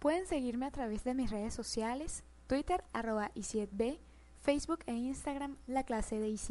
Pueden seguirme a través de mis redes sociales, Twitter arroba ICIETB, Facebook e Instagram La Clase de ICIET.